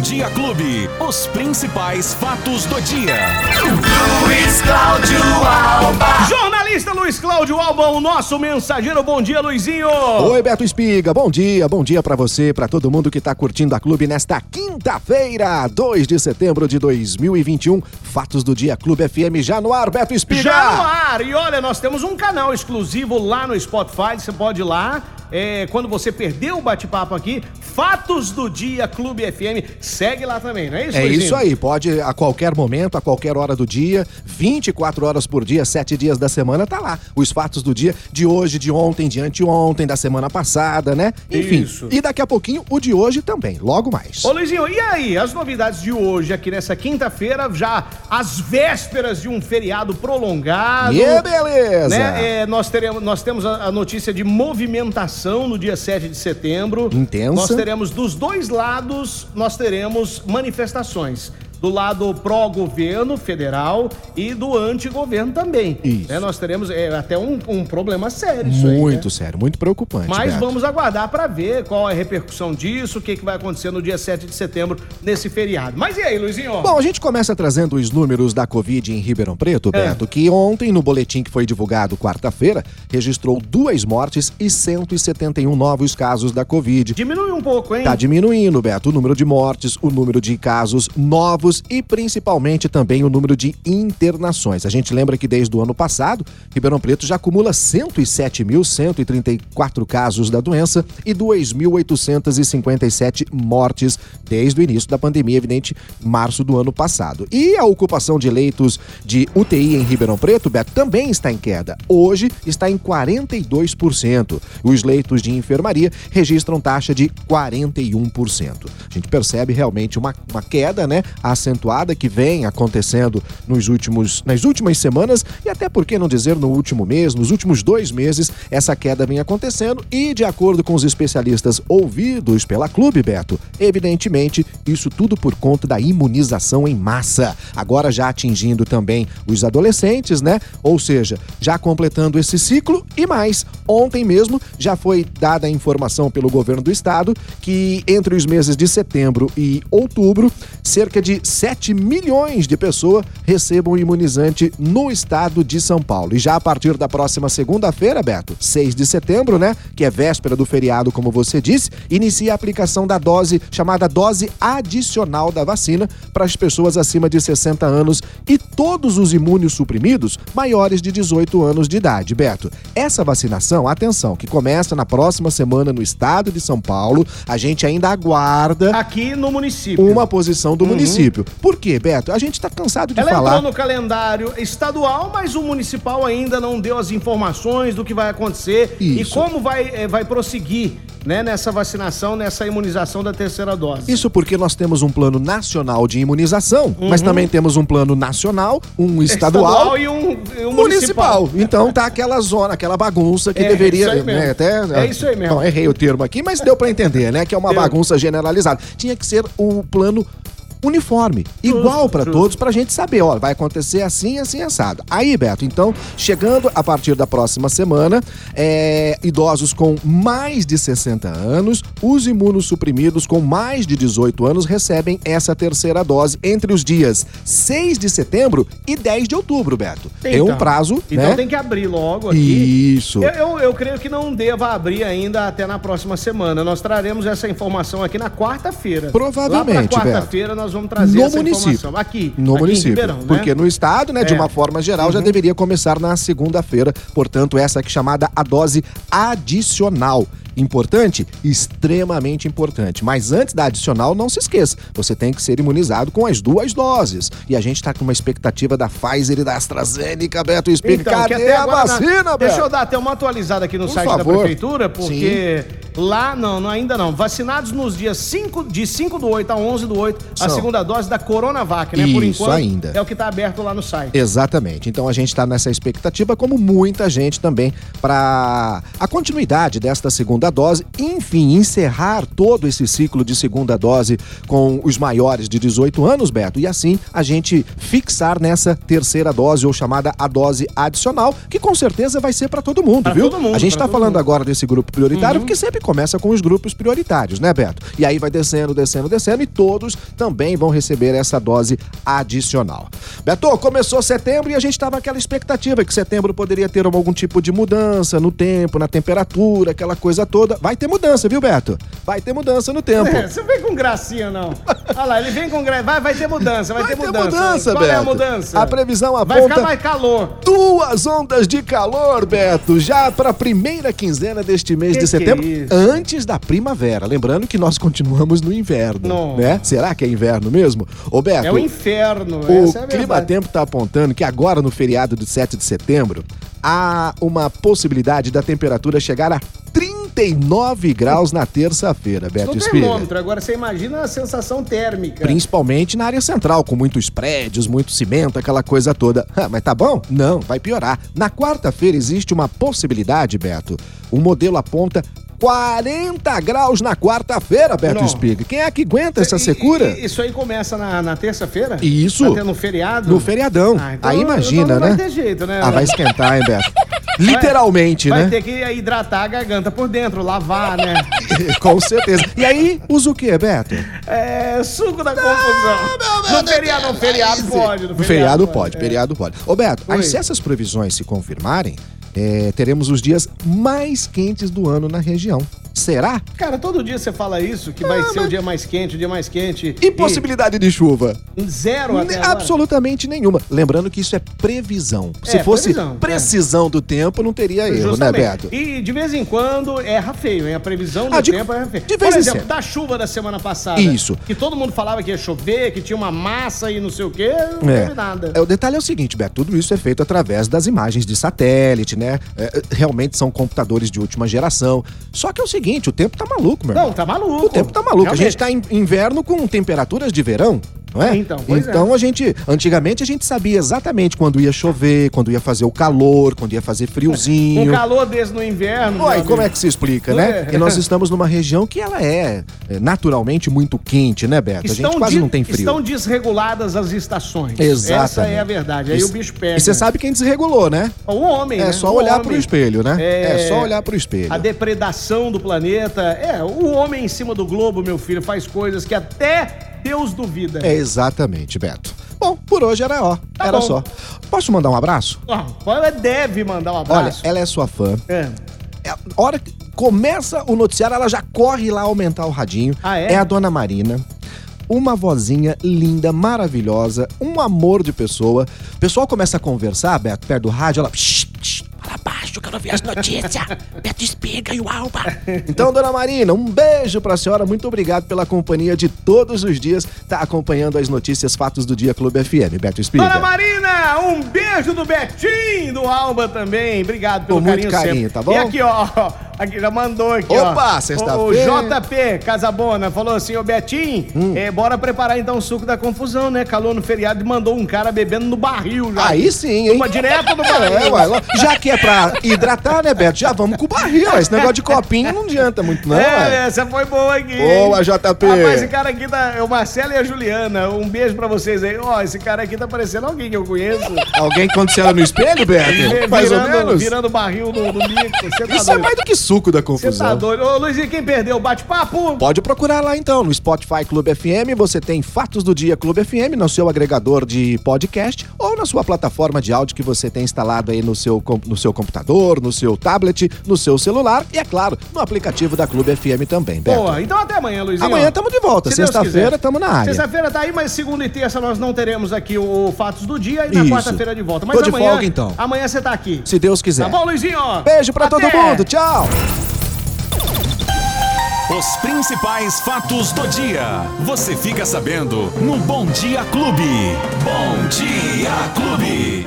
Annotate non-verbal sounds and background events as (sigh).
Dia Clube. Os principais fatos do dia. Luiz Cláudio Alba. Jornalista Luiz Cláudio Alba, o nosso mensageiro. Bom dia, Luizinho. Oi, Beto Espiga. Bom dia, bom dia para você, para todo mundo que tá curtindo a Clube nesta quinta-feira, 2 de setembro de 2021. Fatos do Dia Clube FM já no ar, Beto Espiga. Já no ar. E olha, nós temos um canal exclusivo lá no Spotify. Você pode ir lá. É, quando você perdeu o bate-papo aqui, Fatos do Dia Clube FM. Segue lá também, não é isso, É Luizinho? isso aí, pode a qualquer momento, a qualquer hora do dia, 24 horas por dia, 7 dias da semana, tá lá. Os fatos do dia de hoje, de ontem, de anteontem, da semana passada, né? Enfim. Isso. E daqui a pouquinho o de hoje também, logo mais. Ô Luizinho, e aí, as novidades de hoje aqui nessa quinta-feira, já às vésperas de um feriado prolongado. E é beleza! Né? É, nós, teremos, nós temos a, a notícia de movimentação no dia 7 de setembro. Intensa. Nós teremos dos dois lados, nós teremos manifestações. Do lado pró-governo federal e do anti-governo também. Isso. Né? Nós teremos é, até um, um problema sério isso aí, né? Muito sério, muito preocupante. Mas vamos aguardar para ver qual é a repercussão disso, o que, que vai acontecer no dia 7 de setembro, nesse feriado. Mas e aí, Luizinho? Bom, a gente começa trazendo os números da Covid em Ribeirão Preto, É. Beto, que ontem, no boletim que foi divulgado quarta-feira, registrou duas mortes e 171 novos casos da Covid. diminui um pouco, hein? Tá diminuindo, Beto, o número de mortes, o número de casos novos e principalmente também o número de internações. A gente lembra que desde o ano passado, Ribeirão Preto já acumula 107.134 casos da doença e 2.857 mortes desde o início da pandemia, evidente, março do ano passado. E a ocupação de leitos de UTI em Ribeirão Preto, Beto, também está em queda. Hoje está em 42%. Os leitos de enfermaria registram taxa de 41%. A gente percebe realmente uma, uma queda, né, acentuada que vem acontecendo nos últimos, nas últimas semanas e até por que não dizer no último mês, nos últimos dois meses, essa queda vem acontecendo e de acordo com os especialistas ouvidos pela Clube Beto, evidentemente isso tudo por conta da imunização em massa, agora já atingindo também os adolescentes, né? Ou seja, já completando esse ciclo e mais. Ontem mesmo já foi dada a informação pelo governo do estado que entre os meses de setembro e outubro, cerca de 7 milhões de pessoas recebam imunizante no estado de São Paulo. E já a partir da próxima segunda-feira, Beto, 6 de setembro, né, que é véspera do feriado, como você disse, inicia a aplicação da dose chamada dose adicional da vacina para as pessoas acima de 60 anos e todos os imunossuprimidos maiores de 18 anos de idade, Beto. Essa vacinação, atenção, que começa na próxima semana no estado de São Paulo, a gente ainda aguarda Aqui no município. uma posição do município. Por quê, Beto? A gente tá cansado de Ela falar. entrou no calendário estadual, mas o municipal ainda não deu as informações do que vai acontecer e Isso. como vai, eh, vai prosseguir né, nessa vacinação, nessa imunização da terceira dose. Isso porque nós temos um plano nacional de imunização, mas também temos um plano nacional, um estadual, e um, e um municipal. Então tá aquela zona, aquela bagunça que É, deveria. isso aí mesmo. né, até, É isso aí mesmo. Não, errei o termo aqui, mas deu pra entender, né? Que é uma bagunça generalizada. Tinha que ser o plano uniforme, igual pra justo. todos, pra gente saber, ó, vai acontecer assim, assim, assado. Aí, Beto, então, chegando a partir da próxima semana, é, idosos com mais de 60 anos, os imunossuprimidos com mais de 18 anos recebem essa terceira dose entre os dias 6 de setembro e 10 de outubro, Beto. é um Então, prazo, Então né? tem que abrir logo aqui. Isso. Eu, eu, eu creio que não deva abrir ainda até na próxima semana. Nós traremos essa informação aqui na quarta-feira. Provavelmente, Lá quarta-feira nós vamos trazer no essa município. informação. Aqui. No aqui município. Ribeirão, né? Porque no estado, né, de É. uma forma geral, já deveria começar na segunda-feira. Portanto, essa aqui chamada a dose adicional. Importante? Extremamente importante. Mas antes da adicional, não se esqueça. Você tem que ser imunizado com as duas doses. E a gente tá com uma expectativa da Pfizer e da AstraZeneca, Beto Espírito. Então, Cadê até a vacina, Beto? Deixa eu dar até uma atualizada aqui no Por site da favor. prefeitura, porque lá não, não, ainda não. Vacinados nos dias 5, de 5 do 8 a 11 do 8, a São. segunda dose da Coronavac, né? Por Isso, enquanto, ainda. é o que tá aberto lá no site. Exatamente. Então a gente está nessa expectativa, como muita gente também, para a continuidade desta segunda dose. Enfim, encerrar todo esse ciclo de segunda dose com os maiores de 18 anos, Beto, e assim a gente fixar nessa terceira dose, ou chamada a dose adicional, que com certeza vai ser para todo mundo, Pra viu? todo mundo, a gente está falando mundo. agora desse grupo prioritário, porque sempre que começa com os grupos prioritários, né, Beto? E aí vai descendo, descendo, descendo e todos também vão receber essa dose adicional. Beto, começou setembro e a gente estava aquela expectativa que setembro poderia ter algum tipo de mudança no tempo, na temperatura, aquela coisa toda. Vai ter mudança, viu, Beto? Vai ter mudança no tempo. É, você vem com gracinha, não. Olha lá, ele vem com gracinha. Vai, vai ter mudança, vai, Vai ter ter mudança. mudança, Qual é a Beto. mudança? A previsão Vai aponta- ficar mais calor. Duas ondas de calor, Beto, já para a primeira quinzena deste mês Que de que setembro, é isso? Antes da primavera. Lembrando que nós continuamos no inverno, Não. né? Será que é inverno mesmo? Ô, Beto, É o inferno. o é. Clima Tempo está apontando que agora no feriado do 7 de setembro há uma possibilidade da temperatura chegar a 39 graus na terça-feira, Beto Espírito. termômetro, agora você imagina a sensação térmica. Principalmente na área central, com muitos prédios, muito cimento, aquela coisa toda. Ah, mas tá bom? Não, vai piorar. Na quarta-feira existe uma possibilidade, Beto. O modelo aponta 40 graus na quarta-feira, Beto Não. Spiga. Quem é que aguenta essa E- secura? e- Isso aí começa na, na terça-feira? Isso. No feriado? No feriadão. Ah, então- Aí imagina, então não né? vai ter jeito, né? Ah, vai esquentar, hein, Beto? (laughs) Literalmente, Vai né? ter que hidratar a garganta por dentro, lavar, né? (laughs) Com certeza. E aí, usa o quê, Beto? É, suco da confusão. no feriado, no feriado pode. No feriado pode, é. feriado pode. Ô Beto, aí se essas previsões se confirmarem, é, teremos os dias mais quentes do ano na região. Será? Cara, todo dia você fala isso, que vai ser o dia mais quente, o dia mais quente. E possibilidade de chuva? E zero até. Absolutamente nenhuma. Lembrando que isso é previsão. Se É, fosse previsão, precisão do tempo, não teria erro, né, Justamente. Beto? E de vez em quando erra feio, hein? A previsão do Ah, de- tempo erra feio. de vez Por em exemplo, sempre. da chuva da semana passada. Isso. Que todo mundo falava que ia chover, que tinha uma massa e não sei o quê, não teve nada. É, o detalhe é o seguinte, Beto, tudo isso é feito através das imagens de satélite, né? É, realmente são computadores de última geração. Só que é o seguinte, o tempo tá maluco, meu irmão. Não, tá maluco. O tempo tá maluco. Realmente. A gente tá em inverno com temperaturas de verão. Não é? Então, é. então a gente, antigamente a gente sabia exatamente quando ia chover, quando ia fazer o calor, quando ia fazer (laughs) Um friozinho. calor desse no inverno. Meu como é que se explica, né? É. E nós estamos numa região que ela é, é, naturalmente muito quente, né, Beto? a gente quase de- não tem frio. Estão desreguladas as estações. Exatamente. Essa é a verdade. Aí E- o bicho pega. E você sabe quem desregulou, né? O homem, É né? só O olhar homem. pro espelho, né? É só olhar pro espelho. A depredação do planeta. É, o homem em cima do globo, meu filho, faz coisas que até Deus duvida. É exatamente, Beto. Bom, por hoje era ó, Tá era bom. só. Posso mandar um abraço? Ah, ela deve mandar um Olha, abraço. ela é sua fã. É. É, a hora que começa o noticiário, ela já corre lá aumentar o radinho. Ah, é? a dona Marina. Uma vozinha linda, maravilhosa, um amor de pessoa. O pessoal começa a conversar, Beto, perto do rádio, ela. "Shh, shh, fala baixo, quero ver as notícias. (laughs) Beto Espiga e o Alba. Então, dona Marina, um beijo pra senhora. Muito obrigado pela companhia de todos os dias. Tá acompanhando as notícias, fatos do dia Clube FM, Beto Espiga. Dona Marina, um beijo do Betinho, do Alba também. Obrigado pelo Com muito carinho, carinho, sempre. tá bom? E aqui, ó, ó, (laughs) aqui já mandou aqui, ó. Opa, sexta-feira. o JP Casabona falou assim, ô Betinho, Hum. é, bora preparar então o suco da confusão, né? Calor no feriado e mandou um cara bebendo no barril já. Aí sim, hein? Uma direto no barril. É, ué, já que é pra hidratar, né, Beto? Já vamos com o barril. Esse negócio de copinho não adianta muito, não. é, ué. essa foi boa aqui. Boa? JP. Rapaz, esse cara aqui tá. É o Marcelo e a Juliana. Um beijo pra vocês aí. Ó, esse cara aqui tá parecendo alguém que eu conheço. Alguém quando você ela no espelho, Beto? Mais ou virando, menos. Virando barril no, no. Você tá Isso é doido. mais do que suco da Você tá confusão. doido. Ô, Luizinho, quem perdeu o bate-papo? Pode procurar lá então, no Spotify Clube FM, você tem Fatos do Dia Clube FM no seu agregador de podcast ou na sua plataforma de áudio que você tem instalado aí no seu, no seu computador, no seu tablet, no seu celular e, é claro, no aplicativo da Clube FM também, Beto. Boa, então até amanhã, Luizinho. Amanhã estamos de volta, Se sexta-feira quiser. estamos na área. Sexta-feira tá aí, mas segunda e terça nós não teremos aqui o Fatos do Dia e na quarta-feira de volta. Mas Tô de amanhã, folga, então. Amanhã você tá aqui. Se Deus quiser. Tá bom, Luizinho? Beijo pra todo Até. mundo, tchau! Os principais fatos do dia. Você fica sabendo no Bom Dia Clube. Bom Dia Clube.